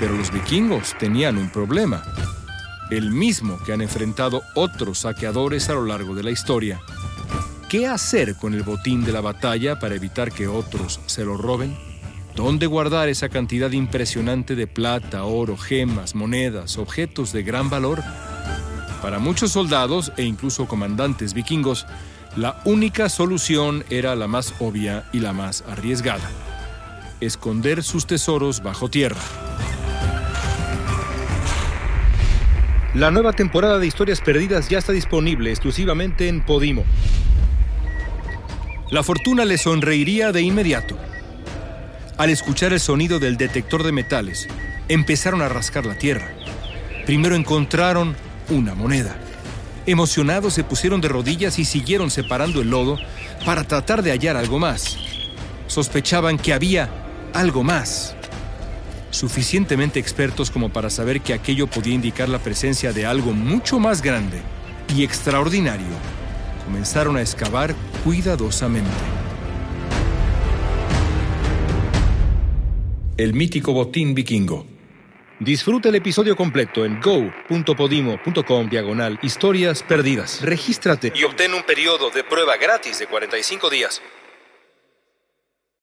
Pero los vikingos tenían un problema, el mismo que han enfrentado otros saqueadores a lo largo de la historia. ¿Qué hacer con el botín de la batalla para evitar que otros se lo roben? ¿Dónde guardar esa cantidad impresionante de plata, oro, gemas, monedas, objetos de gran valor? Para muchos soldados e incluso comandantes vikingos, la única solución era la más obvia y la más arriesgada. Esconder sus tesoros bajo tierra. La nueva temporada de Historias Perdidas ya está disponible exclusivamente en Podimo. La fortuna le sonreiría de inmediato. Al escuchar el sonido del detector de metales, empezaron a rascar la tierra. Primero encontraron una moneda. Emocionados se pusieron de rodillas y siguieron separando el lodo para tratar de hallar algo más. Sospechaban que había algo más suficientemente expertos como para saber que aquello podía indicar la presencia de algo mucho más grande y extraordinario, comenzaron a excavar cuidadosamente. El mítico botín vikingo. Disfruta el episodio completo en go.podimo.com diagonal historias perdidas. Regístrate y obtén un periodo de prueba gratis de 45 días.